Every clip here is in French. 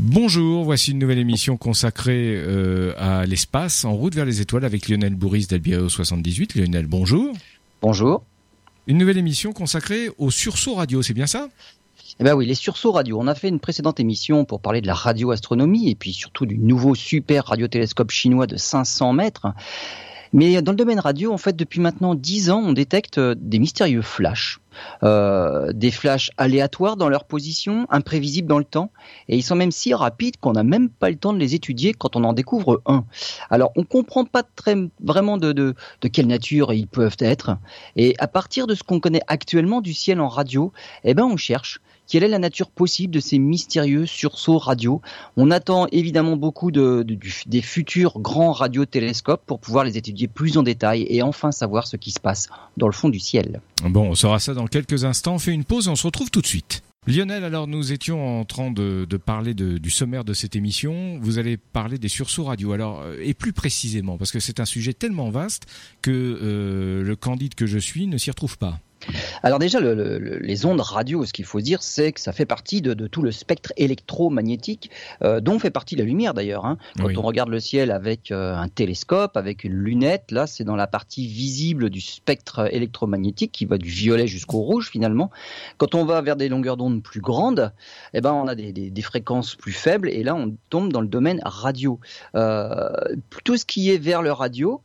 Bonjour, voici une nouvelle émission consacrée euh, à l'espace en route vers les étoiles avec Lionel Bourris d'Albireo 78. Lionel, bonjour. Bonjour. Une nouvelle émission consacrée au sursaut radio, c'est bien ça? Eh ben oui, les sursauts radio. On a fait une précédente émission pour parler de la radioastronomie et puis surtout du nouveau super radiotélescope chinois de 500 mètres. Mais dans le domaine radio, en fait, depuis maintenant 10 ans, on détecte des mystérieux flashs. Euh, des flashs aléatoires dans leur position, imprévisibles dans le temps, et ils sont même si rapides qu'on n'a même pas le temps de les étudier quand on en découvre un. Alors on comprend pas très vraiment de, de, de quelle nature ils peuvent être, et à partir de ce qu'on connaît actuellement du ciel en radio, eh ben on cherche quelle est la nature possible de ces mystérieux sursauts radio On attend évidemment beaucoup de, des futurs grands radiotélescopes pour pouvoir les étudier plus en détail et enfin savoir ce qui se passe dans le fond du ciel. Bon, on saura ça dans quelques instants. On fait une pause et on se retrouve tout de suite. Lionel, alors nous étions en train de, parler du sommaire de cette émission. Vous allez parler des sursauts radio. Alors, euh, et plus précisément, parce que c'est un sujet tellement vaste que euh, le candide que je suis ne s'y retrouve pas. Alors déjà, les ondes radio, ce qu'il faut dire, c'est que ça fait partie de, tout le spectre électromagnétique, euh, dont fait partie la lumière d'ailleurs. Hein. Quand on regarde le ciel avec euh, un télescope, avec une lunette, là, c'est dans la partie visible du spectre électromagnétique qui va du violet jusqu'au rouge finalement. Quand on va vers des longueurs d'onde plus grandes, eh ben, on a des, fréquences plus faibles et là, on tombe dans le domaine radio. Euh, tout ce qui est vers le radio,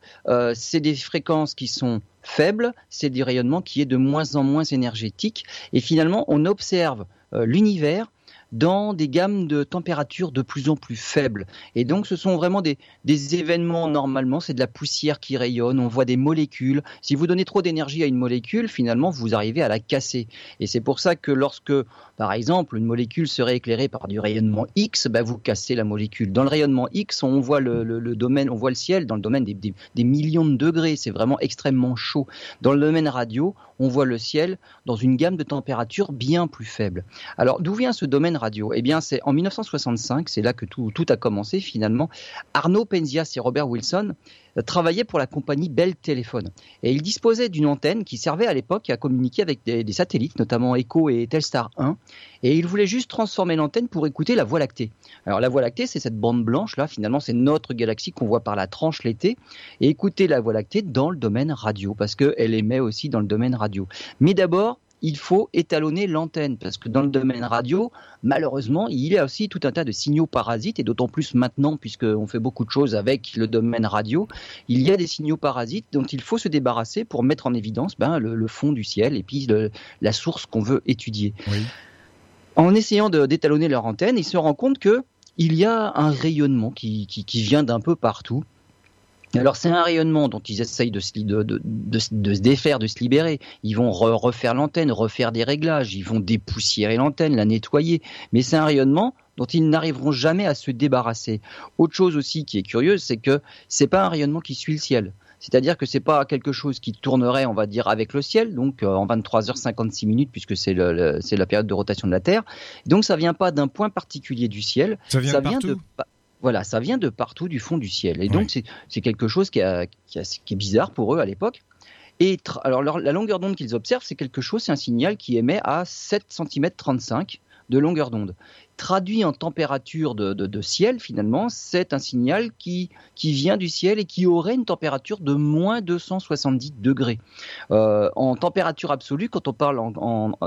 c'est des fréquences qui sont faible, c'est du rayonnement qui est de moins en moins énergétique. Et finalement, on observe euh, l'univers dans des gammes de température de plus en plus faibles. Et donc, ce sont vraiment des, des événements, normalement, c'est de la poussière qui rayonne, on voit des molécules. Si vous donnez trop d'énergie à une molécule, finalement, vous arrivez à la casser. Et c'est pour ça que lorsque, par exemple, une molécule serait éclairée par du rayonnement X, ben, vous cassez la molécule. Dans le rayonnement X, on voit le, le, domaine, on voit le ciel dans le domaine des, des, millions de degrés. C'est vraiment extrêmement chaud. Dans le domaine radio, on voit le ciel dans une gamme de température bien plus faible. Alors, d'où vient ce domaine radio Eh bien, c'est en 1965, c'est là que tout, a commencé finalement. Arnaud Penzias et Robert Wilson euh, travaillaient pour la compagnie Bell Telephone. Et ils disposaient d'une antenne qui servait à l'époque à communiquer avec des, satellites, notamment Echo et Telstar 1. Et ils voulaient juste transformer l'antenne pour écouter la Voie lactée. Alors la Voie lactée, c'est cette bande blanche là, finalement, c'est notre galaxie qu'on voit par la tranche l'été. Et écouter la Voie lactée dans le domaine radio, parce qu'elle émet aussi dans le domaine radio. Mais d'abord, il faut étalonner l'antenne parce que dans le domaine radio, malheureusement, il y a aussi tout un tas de signaux parasites et d'autant plus maintenant puisqu'on fait beaucoup de choses avec le domaine radio, il y a des signaux parasites dont il faut se débarrasser pour mettre en évidence ben, le, fond du ciel et puis la source qu'on veut étudier. En essayant d'étalonner leur antenne, ils se rendent compte que il y a un rayonnement qui vient d'un peu partout alors c'est un rayonnement dont ils essayent de se, défaire, de se libérer. Ils vont refaire l'antenne, refaire des réglages, ils vont dépoussiérer l'antenne, la nettoyer. Mais c'est un rayonnement dont ils n'arriveront jamais à se débarrasser. Autre chose aussi qui est curieuse, c'est que c'est pas un rayonnement qui suit le ciel. C'est-à-dire que c'est pas quelque chose qui tournerait, on va dire, avec le ciel, donc euh, en 23h56 minutes, puisque c'est la période de rotation de la Terre. Donc ça vient pas d'un point particulier du ciel. Ça vient, de voilà, ça vient de partout du fond du ciel. Et donc, c'est quelque chose qui, qui, est bizarre pour eux à l'époque. Et alors, la longueur d'onde qu'ils observent, c'est quelque chose, c'est un signal qui émet à 7 cm 35 de longueur d'onde traduit en température de, ciel, finalement, c'est un signal qui, vient du ciel et qui aurait une température de moins 270 degrés. Euh, en température absolue, quand on parle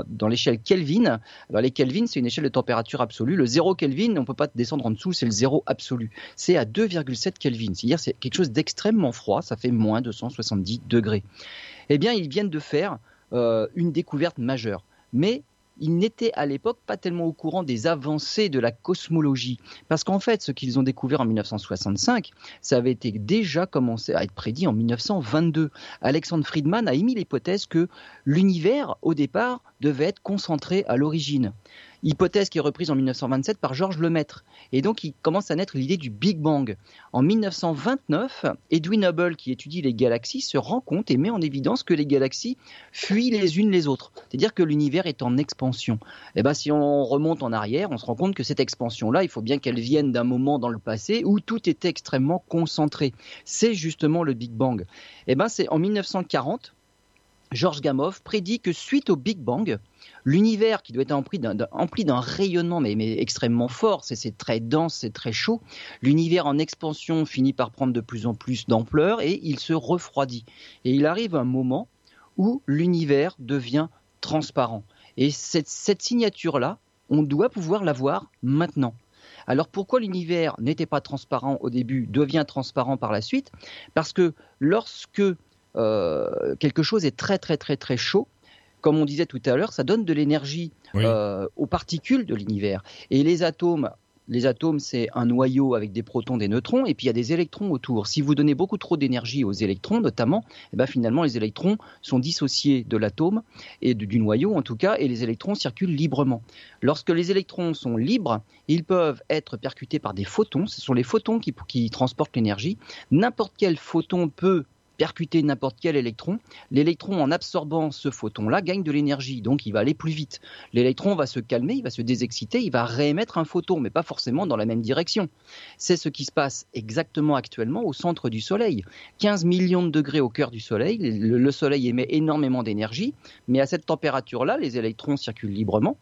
dans l'échelle Kelvin, alors les Kelvin, c'est une échelle de température absolue. Le 0 Kelvin, on ne peut pas descendre en dessous, c'est le 0 absolu. C'est à 2,7 Kelvin, c'est-à-dire c'est quelque chose d'extrêmement froid, ça fait moins 270 degrés. Eh bien, ils viennent de faire euh, une découverte majeure. Mais ils n'étaient à l'époque pas tellement au courant des avancées de la cosmologie. Parce qu'en fait, ce qu'ils ont découvert en 1965, ça avait été déjà commencé à être prédit en 1922. Alexandre Friedman a émis l'hypothèse que l'univers, au départ, devait être concentré à l'origine hypothèse qui est reprise en 1927 par Georges Lemaître. Et donc, il commence à naître l'idée du Big Bang. En 1929, Edwin Hubble, qui étudie les galaxies, se rend compte et met en évidence que les galaxies fuient les unes les autres. C'est-à-dire que l'univers est en expansion. Et eh ben, si on remonte en arrière, on se rend compte que cette expansion-là, il faut bien qu'elle vienne d'un moment dans le passé où tout était extrêmement concentré. C'est justement le Big Bang. Et eh ben, c'est en 1940 Georges Gamow prédit que suite au Big Bang, l'univers qui doit être empli d'un rayonnement mais, extrêmement fort, c'est très dense, c'est très chaud, l'univers en expansion finit par prendre de plus en plus d'ampleur et il se refroidit. Et il arrive un moment où l'univers devient transparent. Et cette, cette signature-là, on doit pouvoir la voir maintenant. Alors pourquoi l'univers n'était pas transparent au début, devient transparent par la suite? Parce que lorsque euh, quelque chose est très très très très chaud, comme on disait tout à l'heure, ça donne de l'énergie euh, aux particules de l'univers. Et les atomes les atomes, c'est un noyau avec des protons, des neutrons, et puis il y a des électrons autour. Si vous donnez beaucoup trop d'énergie aux électrons, notamment, eh ben finalement, les électrons sont dissociés de l'atome, et du noyau en tout cas, et les électrons circulent librement. Lorsque les électrons sont libres, ils peuvent être percutés par des photons. Ce sont les photons qui, qui transportent l'énergie. N'importe quel photon peut percuter n'importe quel électron. L'électron, en absorbant ce photon-là, gagne de l'énergie, donc il va aller plus vite. L'électron va se calmer, il va se désexciter, il va réémettre un photon, mais pas forcément dans la même direction. C'est ce qui se passe exactement actuellement au centre du Soleil. 15 millions de degrés au cœur du Soleil, le Soleil émet énormément d'énergie, mais à cette température-là, les électrons circulent librement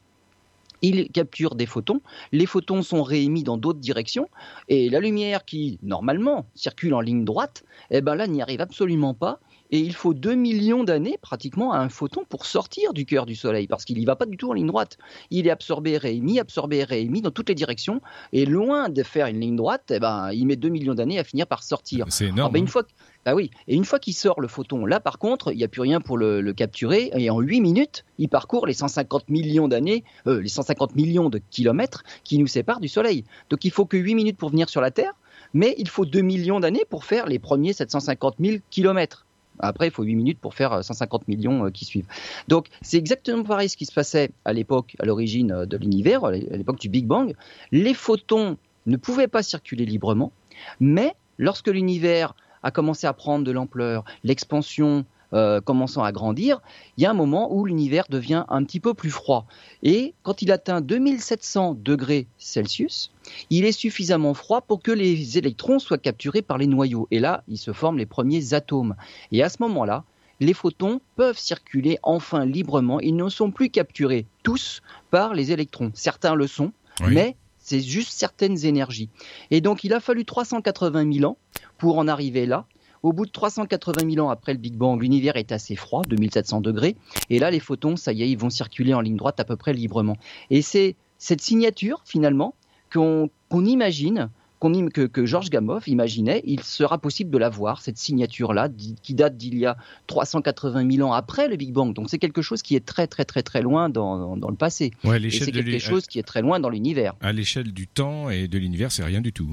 il capture des photons. Les photons sont réémis dans d'autres directions. Et la lumière qui, normalement, circule en ligne droite, eh ben là, n'y arrive absolument pas. Et il faut 2 millions d'années pratiquement à un photon pour sortir du cœur du Soleil, parce qu'il n'y va pas du tout en ligne droite. Il est absorbé, réémis, absorbé, réémis dans toutes les directions. Et loin de faire une ligne droite, eh ben, il met 2 millions d'années à finir par sortir. C'est énorme. Ben, une hein. fois bah oui. Et une fois qu'il sort le photon, là par contre, il n'y a plus rien pour le, capturer. Et en 8 minutes, il parcourt les 150 millions d'années, euh, les 150 millions de kilomètres qui nous séparent du Soleil. Donc il faut que 8 minutes pour venir sur la Terre, mais il faut 2 millions d'années pour faire les premiers 750 000 kilomètres. Après, il faut 8 minutes pour faire 150 euh, millions euh, qui suivent. Donc, c'est exactement pareil ce qui se passait à l'époque, à l'origine de l'univers, à l'époque du Big Bang. Les photons ne pouvaient pas circuler librement, mais lorsque l'univers a commencé à prendre de l'ampleur, l'expansion euh, commençant à grandir, il y a un moment où l'univers devient un petit peu plus froid. Et quand il atteint 2700 degrés Celsius, il est suffisamment froid pour que les électrons soient capturés par les noyaux. Et là, il se forment les premiers atomes. Et à ce moment-là, les photons peuvent circuler enfin librement. Ils ne sont plus capturés tous par les électrons. Certains le sont, mais c'est juste certaines énergies. Et donc il a fallu 380 000 ans pour en arriver là. Au bout de 380 000 ans après le Big Bang, l'univers est assez froid, 2700 degrés, et là les photons, ça y est, ils vont circuler en ligne droite à peu près librement. Et c'est cette signature finalement qu'on imagine que, que, Georges Gamow imaginait, il sera possible de la voir, cette signature-là, qui date d'il y a 380 000 ans après le Big Bang. Donc c'est quelque chose qui est très très très très loin dans, dans, le passé. et c'est quelque chose qui est très loin dans l'univers. À l'échelle du temps et de l'univers, c'est rien du tout.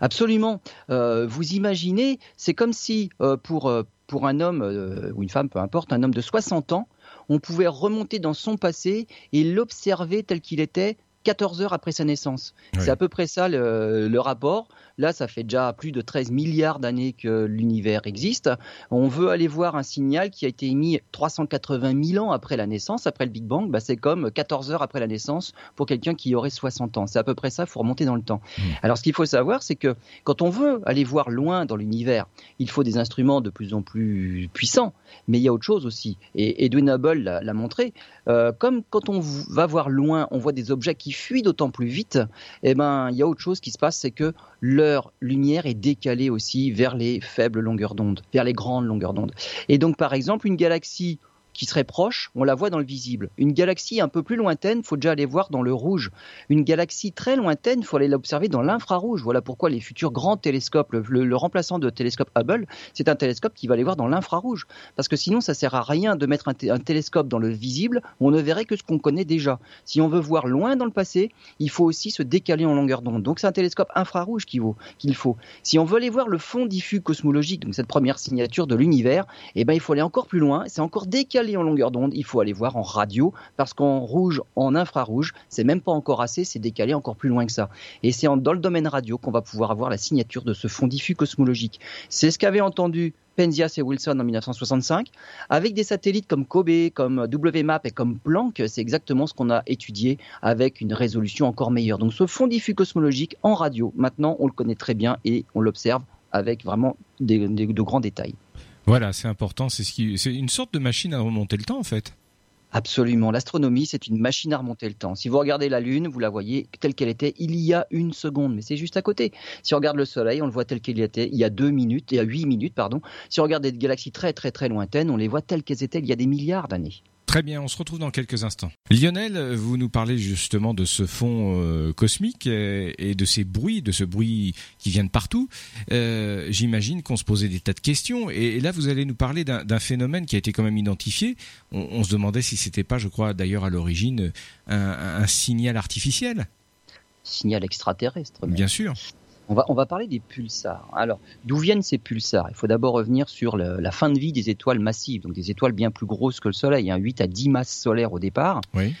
Absolument. Euh, vous imaginez, c'est comme si euh, pour, euh, pour un homme ou une femme, peu importe, un homme de 60 ans, on pouvait remonter dans son passé et l'observer tel qu'il était 14 heures après sa naissance. C'est à peu près ça le, rapport. Là, ça fait déjà plus de 13 milliards d'années que l'univers existe. On veut aller voir un signal qui a été émis 380 000 ans après la naissance, après le Big Bang. Bah, c'est comme 14 heures après la naissance pour quelqu'un qui aurait 60 ans. C'est à peu près ça, il faut remonter dans le temps. Hmm. Alors, ce qu'il faut savoir, c'est que quand on veut aller voir loin dans l'univers, il faut des instruments de plus en plus puissants. Mais il y a autre chose aussi. Et Edwin Hubble l'a montré. Euh, comme quand on va voir loin, on voit des objets qui fuient d'autant plus vite, eh ben, il y a autre chose qui se passe, c'est que leur lumière est décalée aussi vers les faibles longueurs d'onde, vers les grandes longueurs d'onde. Et donc, par exemple, une galaxie qui serait proche, on la voit dans le visible. Une galaxie un peu plus lointaine, faut déjà aller voir dans le rouge. Une galaxie très lointaine, faut aller l'observer dans l'infrarouge. Voilà pourquoi les futurs grands télescopes, le, remplaçant de télescope Hubble, c'est un télescope qui va aller voir dans l'infrarouge. Parce que sinon, ça sert à rien de mettre un, télescope dans le visible, on ne verrait que ce qu'on connaît déjà. Si on veut voir loin dans le passé, il faut aussi se décaler en longueur d'onde. Donc c'est un télescope infrarouge qu'il faut. Si on veut aller voir le fond diffus cosmologique, donc cette première signature de l'univers, eh ben il faut aller encore plus loin, c'est encore décalé en longueur d'onde, il faut aller voir en radio, parce qu'en rouge, en infrarouge, c'est même pas encore assez, c'est décalé encore plus loin que ça. Et c'est dans le domaine radio qu'on va pouvoir avoir la signature de ce fond diffus cosmologique. C'est ce qu'avaient entendu Penzias et Wilson en 1965. Avec des satellites comme Kobe, comme WMAP et comme Planck, c'est exactement ce qu'on a étudié avec une résolution encore meilleure. Donc ce fond diffus cosmologique en radio, maintenant on le connaît très bien et on l'observe avec vraiment de grands détails. Voilà, c'est important. C'est ce qui, c'est une sorte de machine à remonter le temps en fait. Absolument. L'astronomie, c'est une machine à remonter le temps. Si vous regardez la Lune, vous la voyez telle qu'elle était il y a une seconde, mais c'est juste à côté. Si on regarde le Soleil, on le voit tel qu'il était il y a deux minutes, il y a huit minutes, pardon. Si on regarde des galaxies très très très lointaines, on les voit telles qu'elles étaient il y a des milliards d'années. Très bien, on se retrouve dans quelques instants. Lionel, vous nous parlez justement de ce fond euh, cosmique et, de ces bruits, de ce bruit qui vient de partout. Euh, j'imagine qu'on se posait des tas de questions. Et, là, vous allez nous parler d'un phénomène qui a été quand même identifié. On, se demandait si c'était pas, je crois d'ailleurs à l'origine, un, signal artificiel. Signal extraterrestre. Bien sûr. On va, parler des pulsars. Alors, d'où viennent ces pulsars? Il faut d'abord revenir sur la fin de vie des étoiles massives, donc des étoiles bien plus grosses que le Soleil, hein, 8 à 10 masses solaires au départ. Oui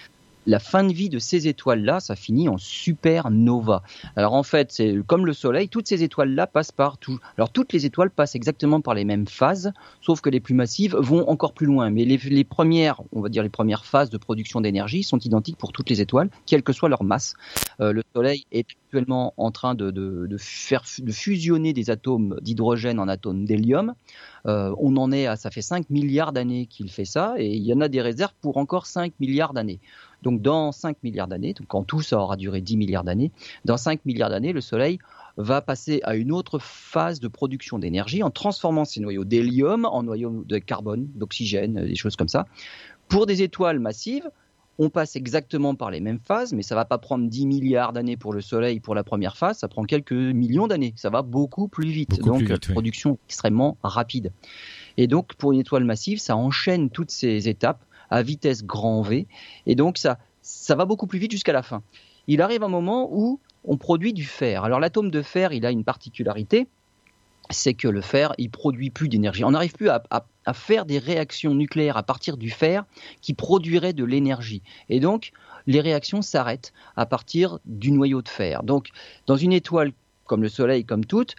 la fin de vie de ces étoiles-là, ça finit en supernova. Alors en fait, c'est comme le Soleil, toutes ces étoiles-là passent par tout. Alors toutes les étoiles passent exactement par les mêmes phases, sauf que les plus massives vont encore plus loin. Mais les, premières, on va dire les premières phases de production d'énergie sont identiques pour toutes les étoiles, quelle que soit leur masse. Euh, le Soleil est actuellement en train de, fusionner des atomes d'hydrogène en atomes d'hélium. Euh, on en est à, ça fait 5 milliards d'années qu'il fait ça, et il y en a des réserves pour encore 5 milliards d'années. Donc dans 5 milliards d'années, quand tout ça aura duré 10 milliards d'années, dans 5 milliards d'années, le Soleil va passer à une autre phase de production d'énergie en transformant ces noyaux d'hélium en noyaux de carbone, d'oxygène, des choses comme ça. Pour des étoiles massives, on passe exactement par les mêmes phases, mais ça va pas prendre 10 milliards d'années pour le Soleil pour la première phase, ça prend quelques millions d'années. Ça va beaucoup plus vite, donc production extrêmement rapide. Et donc pour une étoile massive, ça enchaîne toutes ces étapes à vitesse grand V. Et donc ça, ça va beaucoup plus vite jusqu'à la fin. Il arrive un moment où on produit du fer. Alors l'atome de fer, il a une particularité, c'est que le fer, il produit plus d'énergie. On n'arrive plus à, faire des réactions nucléaires à partir du fer qui produiraient de l'énergie. Et donc, les réactions s'arrêtent à partir du noyau de fer. Donc, dans une étoile comme le Soleil, comme toutes,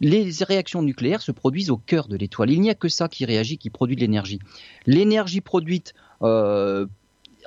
les réactions nucléaires se produisent au cœur de l'étoile. Il n'y a que ça qui réagit, qui produit de l'énergie. L'énergie produite euh,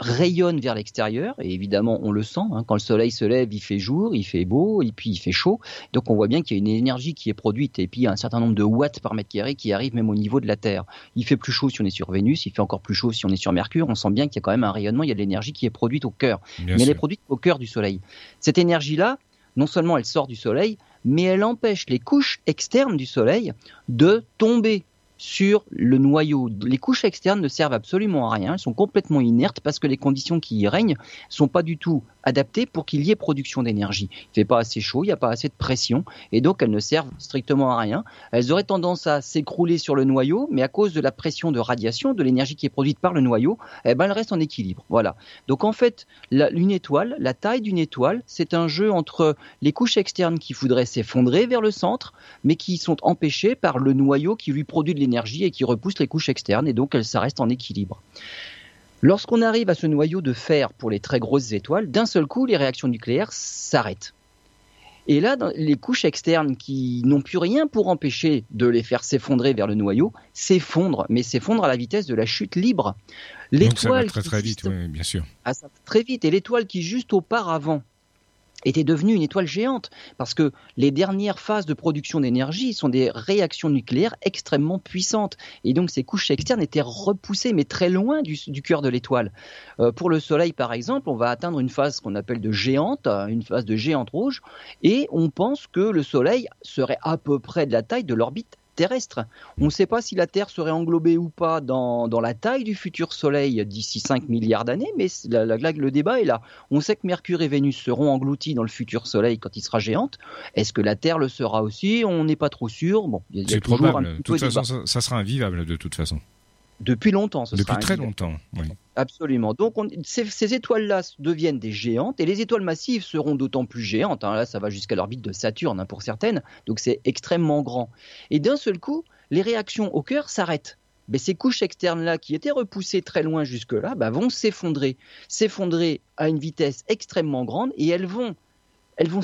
rayonne vers l'extérieur et évidemment on le sent hein. quand le soleil se lève il fait jour il fait beau et puis il fait chaud. Donc on voit bien qu'il y a une énergie qui est produite et puis il y a un certain nombre de watts par mètre carré qui arrive même au niveau de la Terre. Il fait plus chaud si on est sur Vénus il fait encore plus chaud si on est sur Mercure. On sent bien qu'il y a quand même un rayonnement il y a de l'énergie qui est produite au cœur. Mais elle est produite au cœur du soleil. Cette énergie là non seulement elle sort du soleil mais elle empêche les couches externes du soleil de tomber sur le noyau. Les couches externes ne servent absolument à rien, elles sont complètement inertes parce que les conditions qui y règnent sont pas du tout adaptées pour qu'il y ait production d'énergie. Il fait pas assez chaud, il n'y a pas assez de pression et donc elles ne servent strictement à rien. Elles auraient tendance à s'écrouler sur le noyau, mais à cause de la pression de radiation, de l'énergie qui est produite par le noyau, eh ben elles restent en équilibre. Voilà. Donc en fait, une étoile, la taille d'une étoile, c'est un jeu entre les couches externes qui voudraient s'effondrer vers le centre, mais qui sont empêchées par le noyau qui lui produit de l'énergie et qui repousse les couches externes et donc ça reste en équilibre. Lorsqu'on arrive à ce noyau de fer pour les très grosses étoiles, d'un seul coup, les réactions nucléaires s'arrêtent. Et là, les couches externes qui n'ont plus rien pour empêcher de les faire s'effondrer vers le noyau, s'effondrent, mais s'effondrent à la vitesse de la chute libre. L'étoile très très vite, bien sûr. Ah, ça très vite. Et l'étoile qui juste auparavant était devenue une étoile géante parce que les dernières phases de production d'énergie sont des réactions nucléaires extrêmement puissantes et donc ces couches externes étaient repoussées mais très loin du, cœur de l'étoile. Euh, pour le Soleil par exemple, on va atteindre une phase qu'on appelle de géante, une phase de géante rouge et on pense que le Soleil serait à peu près de la taille de l'orbite terrestre. On ne sait pas si la Terre serait englobée ou pas dans, la taille du futur Soleil d'ici 5 milliards d'années, mais le débat est là. On sait que Mercure et Vénus seront engloutis dans le futur Soleil quand il sera géante. Est-ce que la Terre le sera aussi? On n'est pas trop sûr. Bon, c'est probable. De toute façon, ça, sera invivable de toute façon. Depuis longtemps, ce Depuis très longtemps, oui. Absolument. Donc ces, étoiles-là deviennent des géantes et les étoiles massives seront d'autant plus géantes. Hein. Là, ça va jusqu'à l'orbite de Saturne hein, pour certaines. Donc c'est extrêmement grand. Et d'un seul coup, les réactions au cœur s'arrêtent. Mais ces couches externes-là qui étaient repoussées très loin jusque-là bah, vont s'effondrer, s'effondrer à une vitesse extrêmement grande et elles vont, elles vont,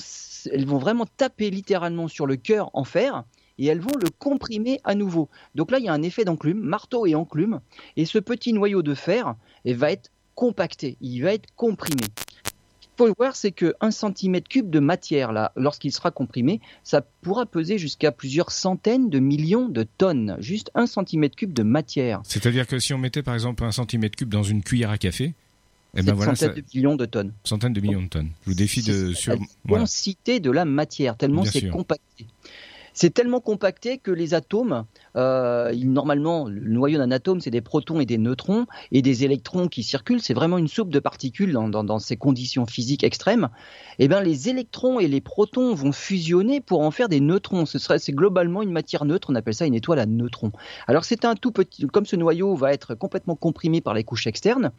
elles vont vraiment taper littéralement sur le cœur en fer et elles vont le comprimer à nouveau. Donc là, il y a un effet d'enclume, marteau et enclume, et ce petit noyau de fer va être compacté, il va être comprimé. faut voir, c'est 1 cm cube de matière, là, lorsqu'il sera comprimé, ça pourra peser jusqu'à plusieurs centaines de millions de tonnes. Juste 1 cm cube de matière. C'est-à-dire que si on mettait par exemple un centimètre cube dans une cuillère à café, eh ben voilà, centaines de millions de tonnes. Centaines de millions de tonnes. Je vous défie de sur densité de la matière, tellement c'est compacté. C'est tellement compacté que les atomes, euh, normalement, le noyau d'un atome, c'est des protons et des neutrons et des électrons qui circulent. C'est vraiment une soupe de particules dans, ces conditions physiques extrêmes. Eh bien, les électrons et les protons vont fusionner pour en faire des neutrons. C'est globalement une matière neutre. On appelle ça une étoile à neutrons. Alors, c'est un tout petit, comme ce noyau va être complètement comprimé par les couches externes,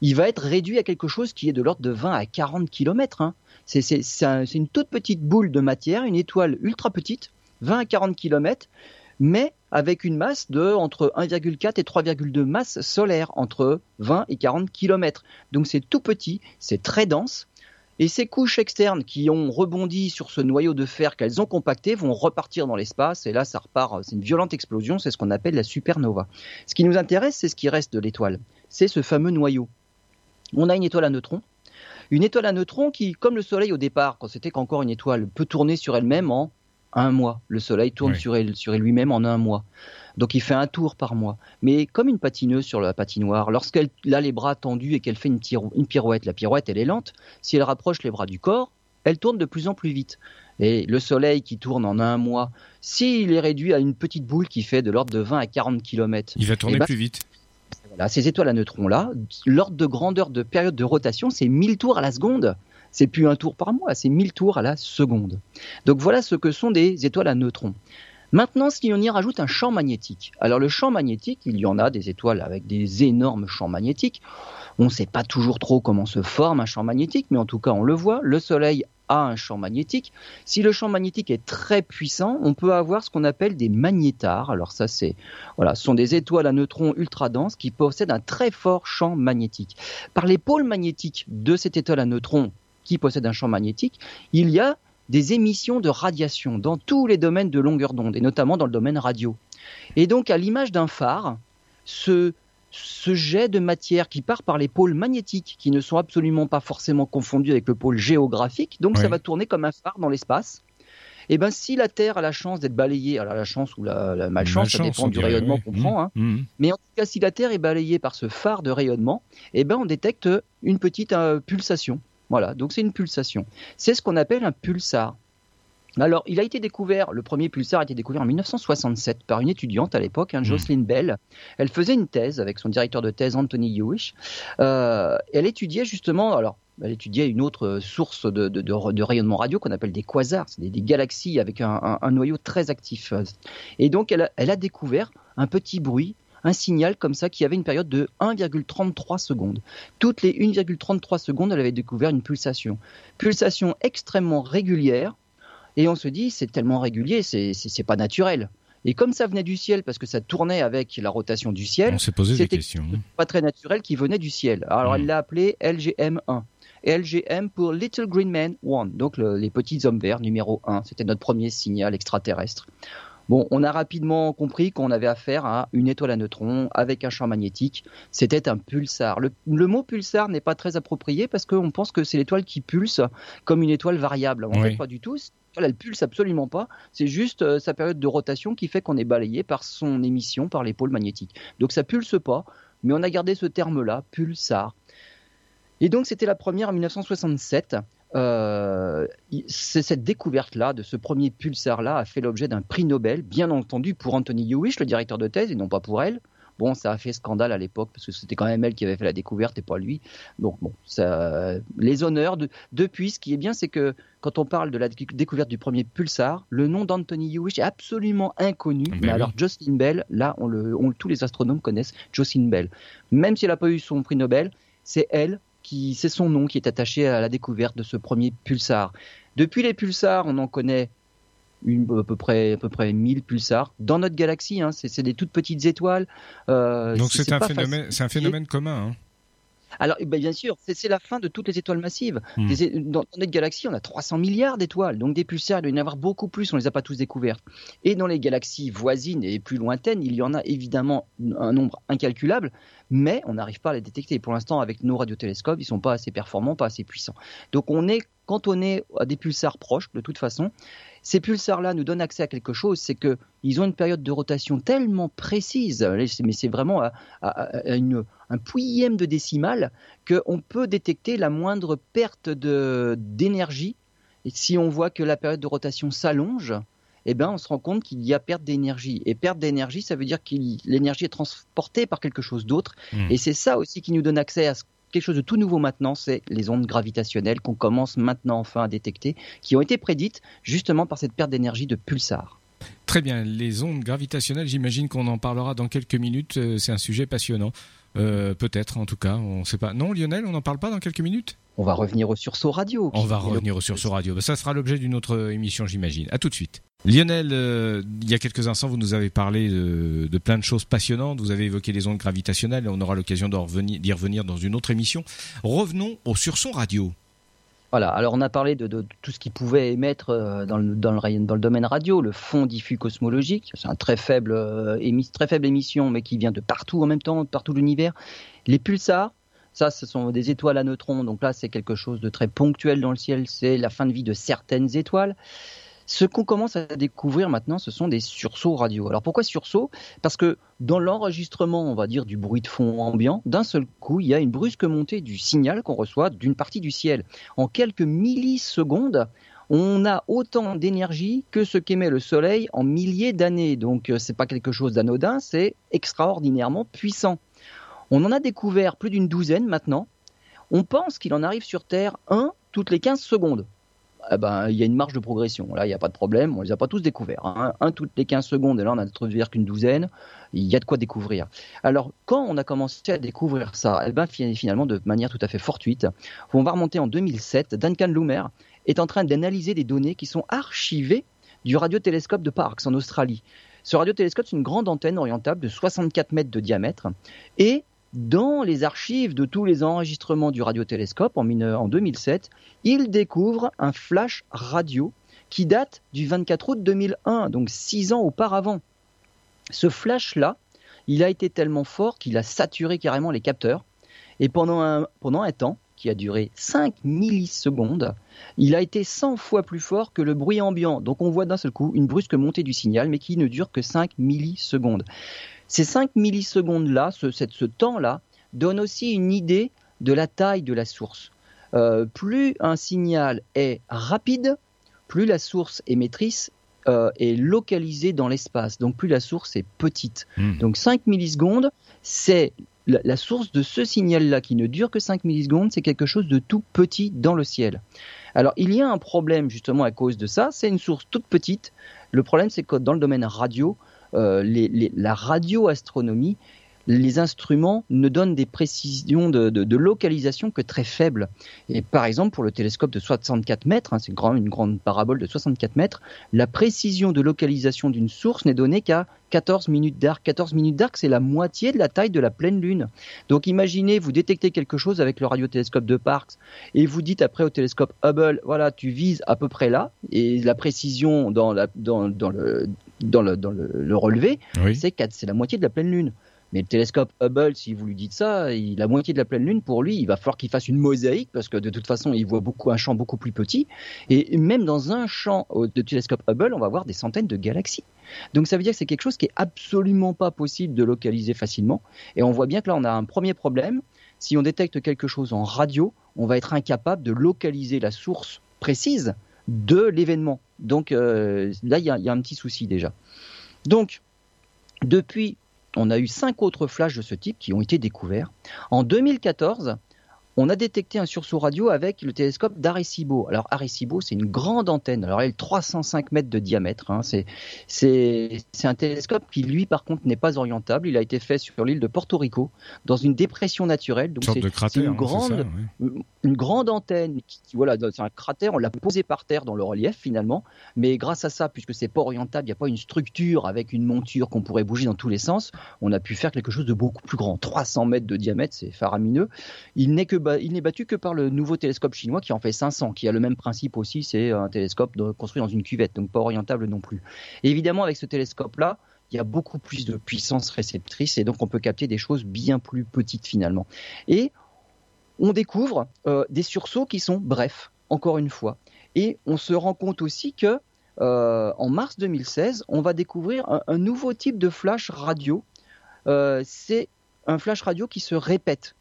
il va être réduit à quelque chose qui est de l'ordre de 20 à 40 km. Hein. C'est une toute petite boule de matière, une étoile ultra petite 20 à 40 km, mais avec une masse de entre 1,4 et 3,2 masses solaires, entre 20 et 40 km. Donc c'est tout petit, c'est très dense. Et ces couches externes qui ont rebondi sur ce noyau de fer qu'elles ont compacté vont repartir dans l'espace et là ça repart, c'est une violente explosion, c'est ce qu'on appelle la supernova. Ce qui nous intéresse, c'est ce qui reste de l'étoile, c'est ce fameux noyau. On a une étoile à neutrons, une étoile à neutrons qui, comme le Soleil au départ, quand c'était qu'encore une étoile, peut tourner sur elle-même en un mois. Le Soleil tourne sur, lui-même en un mois. Donc il fait un tour par mois. Mais comme une patineuse sur la patinoire, lorsqu'elle a les bras tendus et qu'elle fait une, une, pirouette, la pirouette elle est lente, si elle rapproche les bras du corps, elle tourne de plus en plus vite. Et le Soleil qui tourne en un mois, s'il est réduit à une petite boule qui fait de l'ordre de 20 à 40 km, il va tourner eh ben, plus vite. Voilà, ces étoiles à neutrons-là, l'ordre de grandeur de période de rotation, c'est 1000 tours à la seconde c'est plus un tour par mois, c'est 1000 tours à la seconde. Donc voilà ce que sont des étoiles à neutrons. Maintenant, si on y rajoute un champ magnétique, alors le champ magnétique, il y en a des étoiles avec des énormes champs magnétiques. On ne sait pas toujours trop comment se forme un champ magnétique, mais en tout cas, on le voit. Le Soleil a un champ magnétique. Si le champ magnétique est très puissant, on peut avoir ce qu'on appelle des magnétars. Alors ça, c'est voilà, ce sont des étoiles à neutrons ultra denses qui possèdent un très fort champ magnétique. Par les pôles magnétiques de cette étoile à neutrons qui possède un champ magnétique, il y a des émissions de radiation dans tous les domaines de longueur d'onde, et notamment dans le domaine radio. Et donc, à l'image d'un phare, ce, jet de matière qui part par les pôles magnétiques, qui ne sont absolument pas forcément confondus avec le pôle géographique, donc ça va tourner comme un phare dans l'espace. Et eh ben si la Terre a la chance d'être balayée, alors la chance ou la, malchance, ça dépend du rayonnement qu'on prend, hein. mmh, mmh. mais en tout cas si la Terre est balayée par ce phare de rayonnement, et eh ben on détecte une petite euh, pulsation. Voilà, donc c'est une pulsation. C'est ce qu'on appelle un pulsar. Alors, il a été découvert, le premier pulsar a été découvert en 1967 par une étudiante à l'époque, hein, hmm. Jocelyn Bell. Elle faisait une thèse avec son directeur de thèse, Anthony Hewish. Euh, elle étudiait justement, alors, elle étudiait une autre source de, rayonnement radio qu'on appelle des quasars, c'est des, galaxies avec un, noyau très actif. Et donc, elle a découvert un petit bruit un signal comme ça qui avait une période de 1,33 secondes. Toutes les 1,33 secondes, elle avait découvert une pulsation. Pulsation extrêmement régulière. Et on se dit, c'est tellement régulier, c'est pas naturel. Et comme ça venait du ciel, parce que ça tournait avec la rotation du ciel, c'était pas très naturel qui venait du ciel. Alors elle hmm. l'a appelé LGM1. Et LGM pour Little Green Man 1, donc les petits hommes verts numéro 1. C'était notre premier signal extraterrestre. Bon, on a rapidement compris qu'on avait affaire à une étoile à neutrons avec un champ magnétique. C'était un pulsar. Le, mot pulsar n'est pas très approprié parce qu'on pense que c'est l'étoile qui pulse comme une étoile variable. En fait, pas du tout. Elle pulse absolument pas. C'est juste euh, sa période de rotation qui fait qu'on est balayé par son émission par les pôles magnétiques. Donc ça pulse pas, mais on a gardé ce terme-là, pulsar. Et donc c'était la première en 1967. Euh, cette découverte-là, de ce premier pulsar-là, a fait l'objet d'un prix Nobel, bien entendu pour Anthony Hewish, le directeur de thèse, et non pas pour elle. Bon, ça a fait scandale à l'époque parce que c'était quand même elle qui avait fait la découverte et pas lui. Donc bon, ça, les honneurs de, depuis. Ce qui est bien, c'est que quand on parle de la découverte du premier pulsar, le nom d'Anthony Hewish est absolument inconnu. Ben mais alors Jocelyn Bell, là, on le, tous les astronomes connaissent Jocelyn Bell. Même si elle n'a pas eu son prix Nobel, c'est elle c'est son nom qui est attaché à la découverte de ce premier pulsar. Depuis les pulsars, on en connaît à peu près à peu près 1000 pulsars dans notre galaxie. Hein, c'est des toutes petites étoiles. Euh, Donc c'est un, phénomène, c'est un phénomène commun. Hein. Alors, eh ben, bien sûr, c'est la fin de toutes les étoiles massives. Hmm. dans, notre galaxie, on a 300 milliards d'étoiles, donc des pulsars, il doit y en avoir beaucoup plus, on ne les a pas tous découvertes. Et dans les galaxies voisines et plus lointaines, il y en a évidemment un nombre incalculable, mais on n'arrive pas à les détecter. Pour l'instant, avec nos radiotélescopes, ils ne sont pas assez performants, pas assez puissants. Donc, on est cantonné à des pulsars proches, de toute façon. Ces pulsars-là nous donnent accès à quelque chose, c'est qu'ils ont une période de rotation tellement précise, mais c'est vraiment à, un pouillème de décimale, qu'on peut détecter la moindre perte d'énergie. Et si on voit que la période de rotation s'allonge, eh ben, on se rend compte qu'il y a perte d'énergie. Et perte d'énergie, ça veut dire que l'énergie est transportée par quelque chose d'autre. Hmm. Et c'est ça aussi qui nous donne accès à ce quelque chose de tout nouveau maintenant, c'est les ondes gravitationnelles qu'on commence maintenant enfin à détecter, qui ont été prédites justement par cette perte d'énergie de pulsars. Très bien, les ondes gravitationnelles, j'imagine qu'on en parlera dans quelques minutes, euh, c'est un sujet passionnant. Euh, peut-être en tout cas, on ne sait pas. Non Lionel, on n'en parle pas dans quelques minutes? On va revenir au sursaut radio. On va revenir au sursaut radio. Ça sera l'objet d'une autre émission, j'imagine. À tout de suite. Lionel, euh, il y a quelques instants, vous nous avez parlé de, plein de choses passionnantes. Vous avez évoqué les ondes gravitationnelles. Et on aura l'occasion d'y revenir, dans une autre émission. Revenons au surson radio. Voilà, alors on a parlé de, tout ce qui pouvait émettre euh, dans le, dans, le, dans le domaine radio, le fond diffus cosmologique, c'est un très faible, euh, très faible émission, mais qui vient de partout en même temps, de partout l'univers. Les pulsars, ça, ce sont des étoiles à neutrons, donc là c'est quelque chose de très ponctuel dans le ciel, c'est la fin de vie de certaines étoiles. Ce qu'on commence à découvrir maintenant, ce sont des sursauts radio. Alors pourquoi sursauts? Parce que dans l'enregistrement, on va dire, du bruit de fond ambiant, d'un seul coup, il y a une brusque montée du signal qu'on reçoit d'une partie du ciel. En quelques millisecondes, on a autant d'énergie que ce qu'émet le Soleil en milliers d'années. Donc euh, c'est pas quelque chose d'anodin, c'est extraordinairement puissant. On en a découvert plus d'une douzaine maintenant. On pense qu'il en arrive sur Terre un toutes les 15 secondes. Eh ben, il y a une marge de progression. Là, il n'y a pas de problème. On les a pas tous découverts. Hein. Un toutes les 15 secondes, et là, on a découvert qu'une douzaine. Il y a de quoi découvrir. Alors, quand on a commencé à découvrir ça, eh ben, finalement, de manière tout à fait fortuite, on va remonter en 2007. Duncan Loomer est en train d'analyser des données qui sont archivées du radiotélescope de Parkes en Australie. Ce radiotélescope, c'est une grande antenne orientable de 64 mètres de diamètre dans les archives de tous les enregistrements du radiotélescope en, en 2007, il découvre un flash radio qui date du 24 août 2001, donc six ans auparavant. Ce flash-là, il a été tellement fort qu'il a saturé carrément les capteurs. Et pendant un, pendant un temps, qui a duré 5 millisecondes, il a été 100 fois plus fort que le bruit ambiant. Donc on voit d'un seul coup une brusque montée du signal, mais qui ne dure que 5 millisecondes. Ces 5 millisecondes-là, ce, temps-là, donne aussi une idée de la taille de la source. Euh, plus un signal est rapide, plus la source émettrice euh, est localisée dans l'espace, donc plus la source est petite. Hmm. Donc 5 millisecondes, c'est la, source de ce signal-là qui ne dure que 5 millisecondes, c'est quelque chose de tout petit dans le ciel. Alors il y a un problème justement à cause de ça, c'est une source toute petite. Le problème c'est que dans le domaine radio, euh, la radioastronomie, les instruments ne donnent des précisions de, localisation que très faibles. Et par exemple, pour le télescope de 64 mètres, hein, c'est une grande parabole de 64 mètres, la précision de localisation d'une source n'est donnée qu'à 14 minutes d'arc. 14 minutes d'arc, c'est la moitié de la taille de la pleine lune. Donc imaginez, vous détectez quelque chose avec le radiotélescope de Parkes et vous dites après au télescope Hubble, voilà, tu vises à peu près là, et la précision dans, le, relevé, c'est la moitié de la pleine lune. Mais le télescope Hubble, si vous lui dites ça, il, la moitié de la pleine lune, pour lui, il va falloir qu'il fasse une mosaïque parce que de toute façon, il voit beaucoup un champ beaucoup plus petit. Et même dans un champ de télescope Hubble, on va voir des centaines de galaxies. Donc ça veut dire que c'est quelque chose qui est absolument pas possible de localiser facilement. Et on voit bien que là, on a un premier problème. Si on détecte quelque chose en radio, on va être incapable de localiser la source précise de l'événement. Donc euh, là, il y, y a un petit souci déjà. Donc, depuis on a eu cinq autres flashs de ce type qui ont été découverts. En 2014, on a détecté un sursaut radio avec le télescope d'Arecibo. Alors Arecibo, c'est une grande antenne. Alors elle est 305 mètres de diamètre. Hein. C'est un télescope qui, lui, par contre, n'est pas orientable. Il a été fait sur l'île de Porto Rico, dans une dépression naturelle. Donc c'est une hein, grande, une grande antenne. Qui, voilà, c'est un cratère. On l'a posé par terre dans le relief finalement. Mais grâce à ça, puisque c'est pas orientable, il n'y a pas une structure avec une monture qu'on pourrait bouger dans tous les sens. On a pu faire quelque chose de beaucoup plus grand. 300 mètres de diamètre, c'est faramineux. Il n'est que il n'est battu que par le nouveau télescope chinois qui en fait 500, qui a le même principe aussi, c'est un télescope construit dans une cuvette, donc pas orientable non plus. évidemment, avec ce télescope-là, il y a beaucoup plus de puissance réceptrice et donc on peut capter des choses bien plus petites finalement. Et on découvre euh, des sursauts qui sont brefs, encore une fois. Et on se rend compte aussi que euh, en mars 2016, on va découvrir un, nouveau type de flash radio. Euh, c'est un flash radio qui se répète.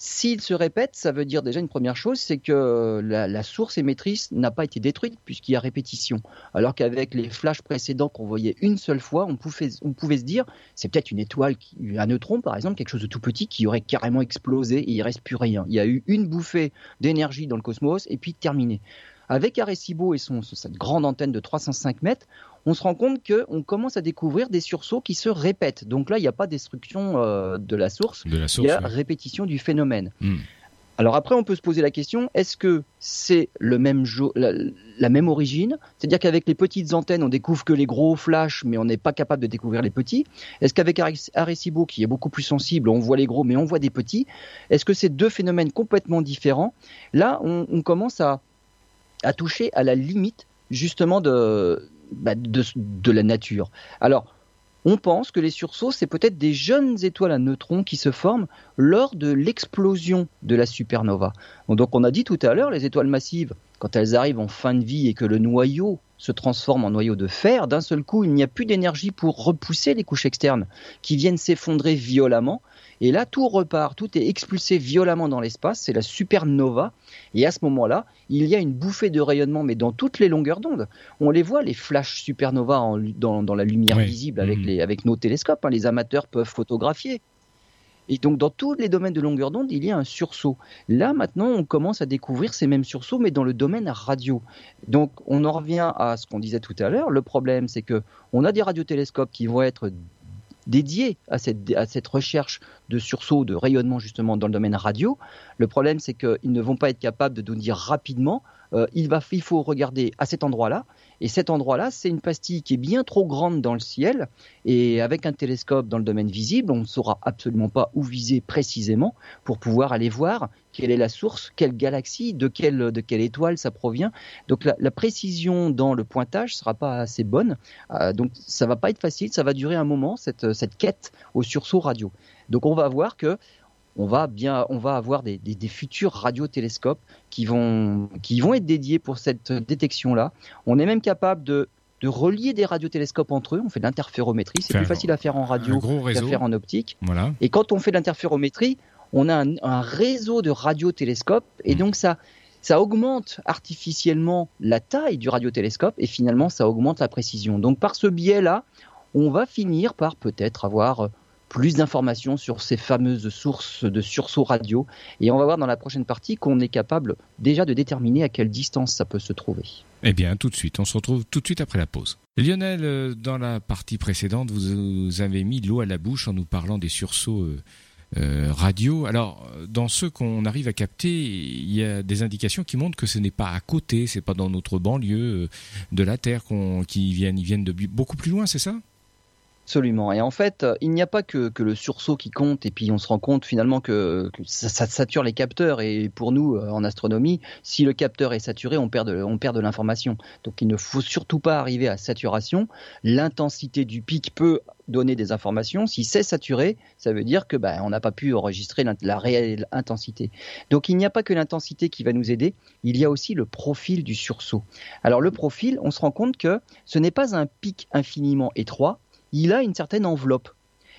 S'il se répète, ça veut dire déjà une première chose, c'est que la, source émettrice n'a pas été détruite puisqu'il y a répétition. Alors qu'avec les flashs précédents qu'on voyait une seule fois, on pouvait, on pouvait se dire, c'est peut-être une étoile, un neutron par exemple, quelque chose de tout petit qui aurait carrément explosé et il reste plus rien. Il y a eu une bouffée d'énergie dans le cosmos et puis terminé. Avec Arecibo et son, cette grande antenne de 305 mètres, on se rend compte qu'on commence à découvrir des sursauts qui se répètent. Donc là, il n'y a pas destruction euh, de la source, il y a répétition du phénomène. Hmm. Alors après, on peut se poser la question est-ce que c'est le même la, la, même origine? C'est-à-dire qu'avec les petites antennes, on découvre que les gros flashs, mais on n'est pas capable de découvrir les petits. Est-ce qu'avec Arecibo, qui est beaucoup plus sensible, on voit les gros, mais on voit des petits Est-ce que c'est deux phénomènes complètement différents Là, on, commence à, à toucher à la limite justement de, bah, de, la nature. Alors, on pense que les sursauts, c'est peut-être des jeunes étoiles à neutrons qui se forment lors de l'explosion de la supernova. Donc on a dit tout à l'heure, les étoiles massives, quand elles arrivent en fin de vie et que le noyau se transforme en noyau de fer, d'un seul coup, il n'y a plus d'énergie pour repousser les couches externes qui viennent s'effondrer violemment. Et là, tout repart, tout est expulsé violemment dans l'espace, c'est la supernova. Et à ce moment-là, il y a une bouffée de rayonnement, mais dans toutes les longueurs d'onde. On les voit, les flashs supernova dans, la lumière visible avec, mmh. avec nos télescopes. Hein. les amateurs peuvent photographier. Et donc, dans tous les domaines de longueur d'onde, il y a un sursaut. Là, maintenant, on commence à découvrir ces mêmes sursauts, mais dans le domaine radio. Donc, on en revient à ce qu'on disait tout à l'heure. Le problème, c'est que on a des radiotélescopes qui vont être dédiés à cette, recherche de sursaut, de rayonnement justement dans le domaine radio. Le problème, c'est qu'ils ne vont pas être capables de nous dire rapidement, euh, il, faut regarder à cet endroit-là, et cet endroit-là, c'est une pastille qui est bien trop grande dans le ciel. Et avec un télescope dans le domaine visible, on ne saura absolument pas où viser précisément pour pouvoir aller voir quelle est la source, quelle galaxie, de quelle, de quelle étoile ça provient. Donc la, précision dans le pointage sera pas assez bonne. Euh, donc ça va pas être facile, ça va durer un moment cette, cette quête au sursaut radio. Donc on va voir que on va bien, on va avoir des, futurs radiotélescopes qui vont, qui vont être dédiés pour cette détection-là. On est même capable de, relier des radiotélescopes entre eux. On fait de l'interférométrie. C'est plus facile à faire en radio qu'à faire en optique. Et quand on fait de l'interférométrie, on a un, réseau de radiotélescopes et mm. donc ça, ça augmente artificiellement la taille du radiotélescope et finalement ça augmente la précision. Donc par ce biais-là, on va finir par peut-être avoir plus d'informations sur ces fameuses sources de sursaut radio. Et on va voir dans la prochaine partie qu'on est capable déjà de déterminer à quelle distance ça peut se trouver. Eh bien, tout de suite, on se retrouve tout de suite après la pause. Lionel, euh, dans la partie précédente, vous avez mis l'eau à la bouche en nous parlant des sursauts euh, euh, radio. Alors, dans ceux qu'on arrive à capter, il y a des indications qui montrent que ce n'est pas à côté, c'est pas dans notre banlieue de la Terre qu'on, qui viennent, ils viennent de beaucoup plus loin, c'est ça? Absolument. Et en fait, euh, il n'y a pas que, le sursaut qui compte, et puis on se rend compte finalement que, ça, sature les capteurs. Et pour nous, euh, en astronomie, si le capteur est saturé, on perd de, de l'information. Donc il ne faut surtout pas arriver à saturation. L'intensité du pic peut donner des informations. Si c'est saturé, ça veut dire que ben, on n'a pas pu enregistrer la réelle intensité. Donc il n'y a pas que l'intensité qui va nous aider, il y a aussi le profil du sursaut. Alors le profil, on se rend compte que ce n'est pas un pic infiniment étroit, il a une certaine enveloppe.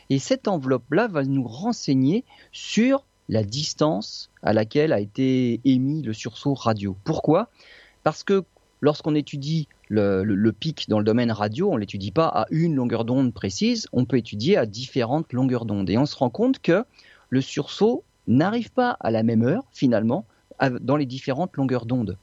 Et cette enveloppe-là va nous renseigner sur la distance à laquelle a été émis le sursaut radio. Pourquoi? Parce que lorsqu'on étudie le, pic dans le domaine radio, on ne l'étudie pas à une longueur d'onde précise, on peut étudier à différentes longueurs d'onde. Et on se rend compte que le sursaut n'arrive pas à la même heure, finalement, dans les différentes longueurs d'onde.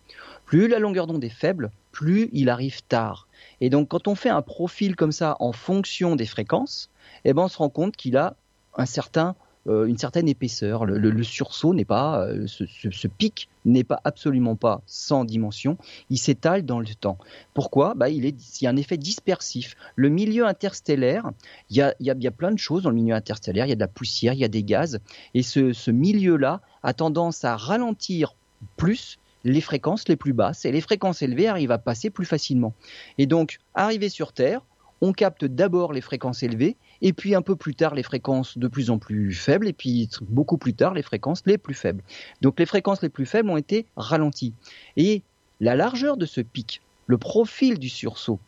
Plus la longueur d'onde est faible, plus il arrive tard. Et donc, quand on fait un profil comme ça en fonction des fréquences, eh ben, on se rend compte qu'il a un certain euh, une certaine épaisseur. Le, sursaut n'est pas, euh, ce, pic n'est pas absolument pas sans dimension. Il s'étale dans le temps. Pourquoi? Bah, il, est, y a un effet dispersif. Le milieu interstellaire, il y a, y a, plein de choses dans le milieu interstellaire. Il y a de la poussière, il y a des gaz, et ce milieu-là a tendance à ralentir plus les fréquences les plus basses et les fréquences élevées arrivent à passer plus facilement. Et donc, arrivé sur Terre, on capte d'abord les fréquences élevées et puis un peu plus tard les fréquences de plus en plus faibles, et puis beaucoup plus tard les fréquences les plus faibles. Donc les fréquences les plus faibles ont été ralenties. Et la largeur de ce pic, le profil du sursaut,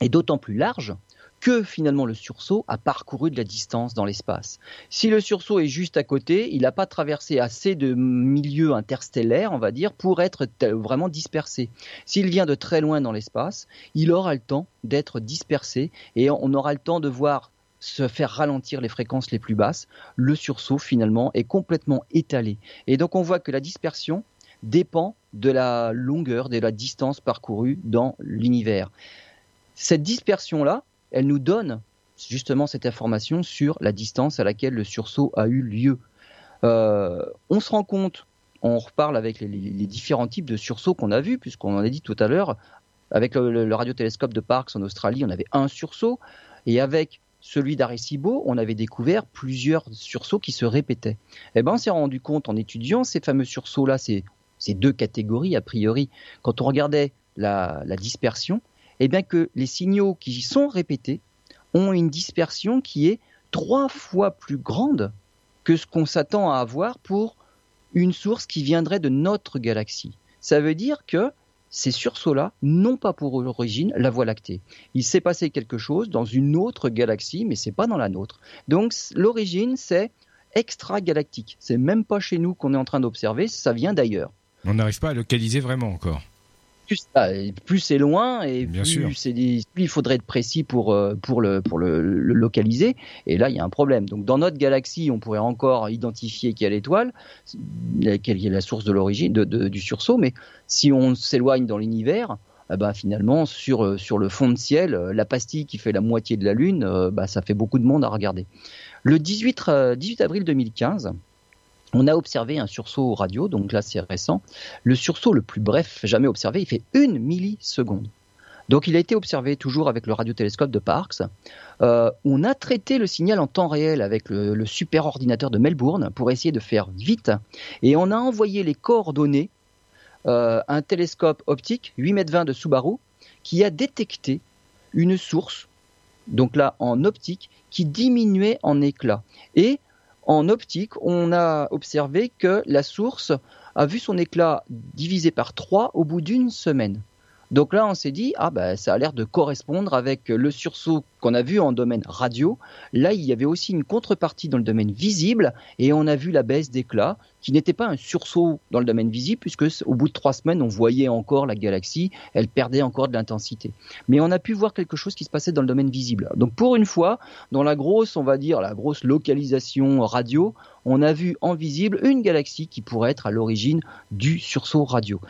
est d'autant plus large que finalement le sursaut a parcouru de la distance dans l'espace. Si le sursaut est juste à côté, il n'a pas traversé assez de milieux interstellaires, on va dire, pour être vraiment dispersé. S'il vient de très loin dans l'espace, il aura le temps d'être dispersé et on aura le temps de voir se faire ralentir les fréquences les plus basses, le sursaut finalement est complètement étalé. Et donc on voit que la dispersion dépend de la longueur, de la distance parcourue dans l'univers. Cette dispersion-là, elle nous donne justement cette information sur la distance à laquelle le sursaut a eu lieu. Euh, on se rend compte, on reparle avec les, différents types de sursauts qu'on a vus, puisqu'on en a dit tout à l'heure, avec le, le radiotélescope de Parkes en Australie, on avait un sursaut, et avec celui d'Arecibo, on avait découvert plusieurs sursauts qui se répétaient. Eh ben, on s'est rendu compte en étudiant ces fameux sursauts-là, ces, deux catégories a priori, quand on regardait la, dispersion, eh bien que les signaux qui y sont répétés ont une dispersion qui est trois fois plus grande que ce qu'on s'attend à avoir pour une source qui viendrait de notre galaxie. Ça veut dire que ces sursauts-là n'ont pas pour origine la Voie lactée. Il s'est passé quelque chose dans une autre galaxie, mais c'est pas dans la nôtre. Donc l'origine, c'est extra-galactique. C'est même pas chez nous qu'on est en train d'observer, ça vient d'ailleurs. On n'arrive pas à localiser vraiment encore plus, c'est loin et plus, il faudrait être précis pour, euh, pour, le, pour le, localiser. Et là, il y a un problème. Donc, dans notre galaxie, on pourrait encore identifier quelle étoile, quelle est la source de l'origine du sursaut. Mais si on s'éloigne dans l'univers, eh ben, finalement, sur, euh, sur le fond de ciel, euh, la pastille qui fait la moitié de la Lune, bah, ça fait beaucoup de monde à regarder. Le 18, 18 avril 2015, on a observé un sursaut radio, donc là c'est récent. Le sursaut le plus bref jamais observé, il fait une milliseconde. Donc il a été observé toujours avec le radiotélescope de Parkes. Euh, on a traité le signal en temps réel avec le, super ordinateur de Melbourne pour essayer de faire vite. Et on a envoyé les coordonnées euh, un télescope optique 8 m 20 de Subaru qui a détecté une source, donc là en optique, qui diminuait en éclat. Et en optique, on a observé que la source a vu son éclat divisé par 3 au bout d'une semaine. Donc là, on s'est dit, ah ben, ça a l'air de correspondre avec le sursaut qu'on a vu en domaine radio. Là, il y avait aussi une contrepartie dans le domaine visible, et on a vu la baisse d'éclat, qui n'était pas un sursaut dans le domaine visible, puisque au bout de trois semaines, on voyait encore la galaxie, elle perdait encore de l'intensité. Mais on a pu voir quelque chose qui se passait dans le domaine visible. Donc pour une fois, dans la grosse, on va dire, la grosse localisation radio, on a vu en visible une galaxie qui pourrait être à l'origine du sursaut radio.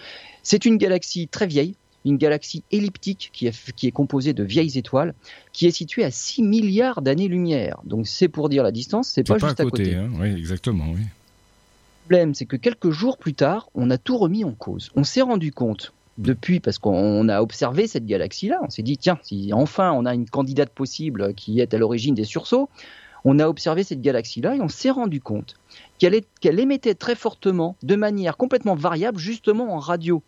C'est une galaxie très vieille, une galaxie elliptique qui est, qui est composée de vieilles étoiles, qui est située à 6 milliards d'années-lumière. Donc c'est pour dire la distance, c'est pas, pas juste à côté. Hein. Oui, exactement. Oui. Le problème, c'est que quelques jours plus tard, on a tout remis en cause. On s'est rendu compte depuis, parce qu'on a observé cette galaxie-là, on s'est dit, tiens, si enfin on a une candidate possible qui est à l'origine des sursauts, on a observé cette galaxie-là et on s'est rendu compte qu'elle qu'elle émettait très fortement, de manière complètement variable, justement en radio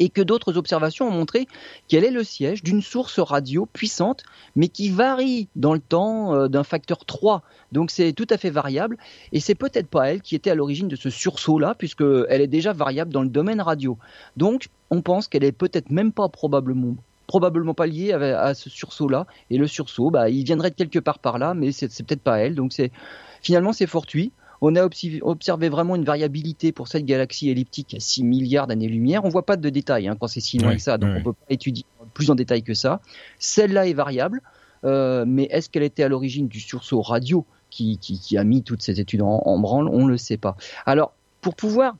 et que d'autres observations ont montré qu'elle est le siège d'une source radio puissante, mais qui varie dans le temps euh, d'un facteur 3. Donc c'est tout à fait variable, et c'est peut-être pas elle qui était à l'origine de ce sursaut-là, puisqu'elle est déjà variable dans le domaine radio. Donc on pense qu'elle est peut-être même pas probablement probablement pas liée à, ce sursaut-là. Et le sursaut, bah, il viendrait de quelque part par là, mais c'est peut-être pas elle. Donc c'est finalement c'est fortuit. On a observé vraiment une variabilité pour cette galaxie elliptique à 6 milliards d'années-lumière. On voit pas de détails hein, quand c'est si loin que ça, donc on peut pas étudier plus en détail que ça. Celle-là est variable, euh, mais est-ce qu'elle était à l'origine du sursaut radio qui, a mis toutes ces études en, branle, on ne le sait pas. Alors, pour pouvoir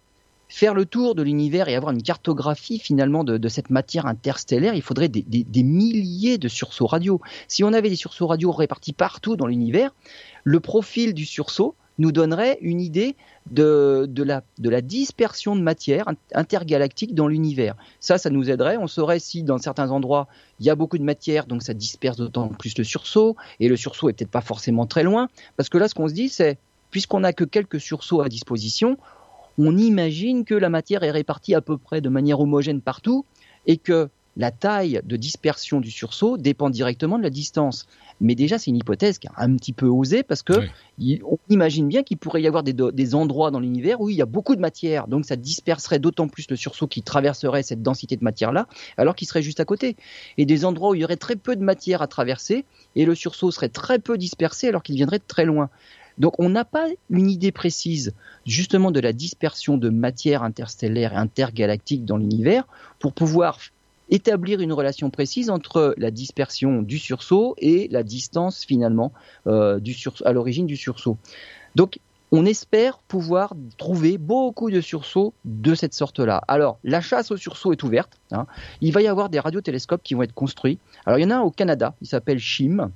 faire le tour de l'univers et avoir une cartographie finalement de, cette matière interstellaire, il faudrait des, des, milliers de sursauts radio. Si on avait des sursauts radio répartis partout dans l'univers, le profil du sursaut nous donnerait une idée de, de, la, de la dispersion de matière intergalactique dans l'univers. Ça, ça nous aiderait. On saurait si dans certains endroits, il y a beaucoup de matière, donc ça disperse d'autant plus le sursaut, et le sursaut est peut-être pas forcément très loin, parce que là, ce qu'on se dit, c'est, puisqu'on n'a que quelques sursauts à disposition, on imagine que la matière est répartie à peu près de manière homogène partout, et que la taille de dispersion du sursaut dépend directement de la distance. Mais déjà, c'est une hypothèse qui est un petit peu osée parce que on imagine bien qu'il pourrait y avoir des, endroits dans l'univers où il y a beaucoup de matière, donc ça disperserait d'autant plus le sursaut qui traverserait cette densité de matière-là, alors qu'il serait juste à côté. Et des endroits où il y aurait très peu de matière à traverser et le sursaut serait très peu dispersé alors qu'il viendrait de très loin. Donc on n'a pas une idée précise justement de la dispersion de matière interstellaire et intergalactique dans l'univers pour pouvoir établir une relation précise entre la dispersion du sursaut et la distance finalement euh, à l'origine du sursaut. Donc on espère pouvoir trouver beaucoup de sursauts de cette sorte-là. Alors, la chasse au sursaut est ouverte. Hein. Il va y avoir des radiotélescopes qui vont être construits. Alors, il y en a un au Canada, il s'appelle CHIM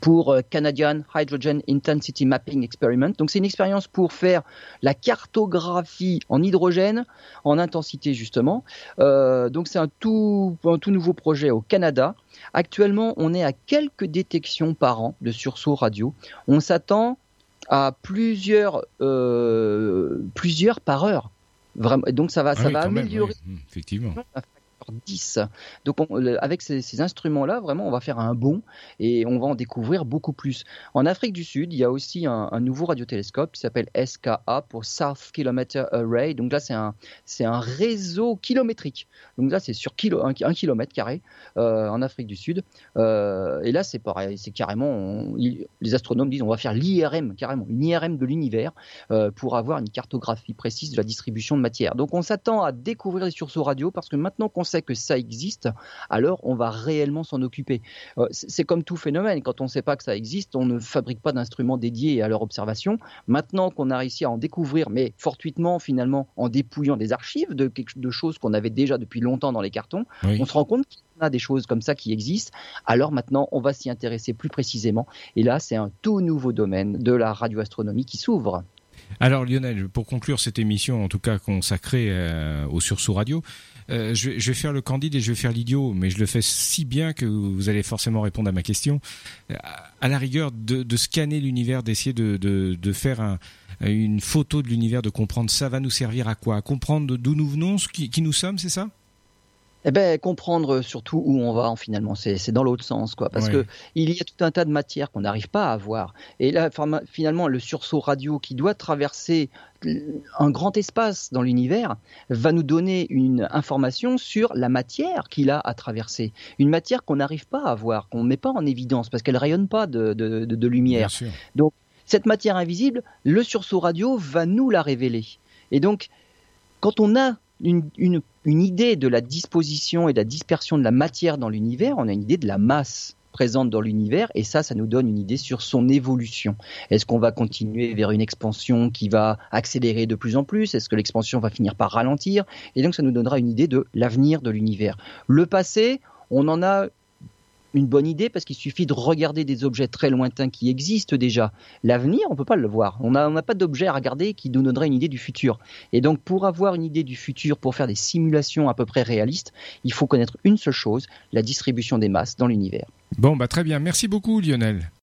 pour euh, Canadian Hydrogen Intensity Mapping Experiment. Donc c'est une expérience pour faire la cartographie en hydrogène en intensité justement. Euh, donc c'est un tout, un tout nouveau projet au Canada. Actuellement, on est à quelques détections par an de sursauts radio. On s'attend à plusieurs, euh, plusieurs par heure. Vraiment. Donc ça va, ça va améliorer. Effectivement. 10. Donc avec ces, instruments-là, vraiment, on va faire un bond et on va en découvrir beaucoup plus. En Afrique du Sud, il y a aussi un, nouveau radiotélescope qui s'appelle SKA pour South Kilometer Array. Donc là, c'est un, réseau kilométrique. Donc là, c'est sur kilo, un, kilomètre carré euh, en Afrique du Sud. Euh, et là, c'est pareil, c'est carrément, les astronomes disent, on va faire l'IRM, carrément, une IRM de l'univers euh, pour avoir une cartographie précise de la distribution de matière. Donc on s'attend à découvrir les sursauts radio parce que maintenant qu'on sait que ça existe, alors on va réellement s'en occuper. Euh, c'est comme tout phénomène, quand on ne sait pas que ça existe, on ne fabrique pas d'instruments dédiés à leur observation. Maintenant qu'on a réussi à en découvrir, mais fortuitement finalement en dépouillant des archives de, de choses qu'on avait déjà depuis longtemps dans les cartons, on se rend compte qu'il y a des choses comme ça qui existent. Alors maintenant, on va s'y intéresser plus précisément. Et là, c'est un tout nouveau domaine de la radioastronomie qui s'ouvre. Alors Lionel, pour conclure cette émission, en tout cas consacrée euh, au sursaut radio, euh, je, vais faire le candide et je vais faire l'idiot, mais je le fais si bien que vous allez forcément répondre à ma question. Euh, à la rigueur, de, scanner l'univers, d'essayer de, faire une photo de l'univers, de comprendre ça va nous servir à quoi? À comprendre d'où nous venons, qui, qui nous sommes, c'est ça? Eh ben, comprendre surtout où on va finalement, c'est dans l'autre sens, quoi. Parce que il y a tout un tas de matières qu'on n'arrive pas à voir. Et là, finalement, le sursaut radio qui doit traverser un grand espace dans l'univers va nous donner une information sur la matière qu'il a à traverser. Une matière qu'on n'arrive pas à voir, qu'on ne met pas en évidence parce qu'elle rayonne pas de, de, de, lumière. Donc, cette matière invisible, le sursaut radio va nous la révéler. Et donc, quand on a une, une, une, idée de la disposition et de la dispersion de la matière dans l'univers, on a une idée de la masse présente dans l'univers et ça, ça nous donne une idée sur son évolution. Est-ce qu'on va continuer vers une expansion qui va accélérer de plus en plus? Est-ce que l'expansion va finir par ralentir? Et donc ça nous donnera une idée de l'avenir de l'univers. Le passé, on en a une bonne idée parce qu'il suffit de regarder des objets très lointains qui existent déjà. L'avenir, on ne peut pas le voir. On n'a pas d'objet à regarder qui nous donnerait une idée du futur. Et donc, pour avoir une idée du futur, pour faire des simulations à peu près réalistes, il faut connaître une seule chose, la distribution des masses dans l'univers. Bon, bah très bien. Merci beaucoup, Lionel.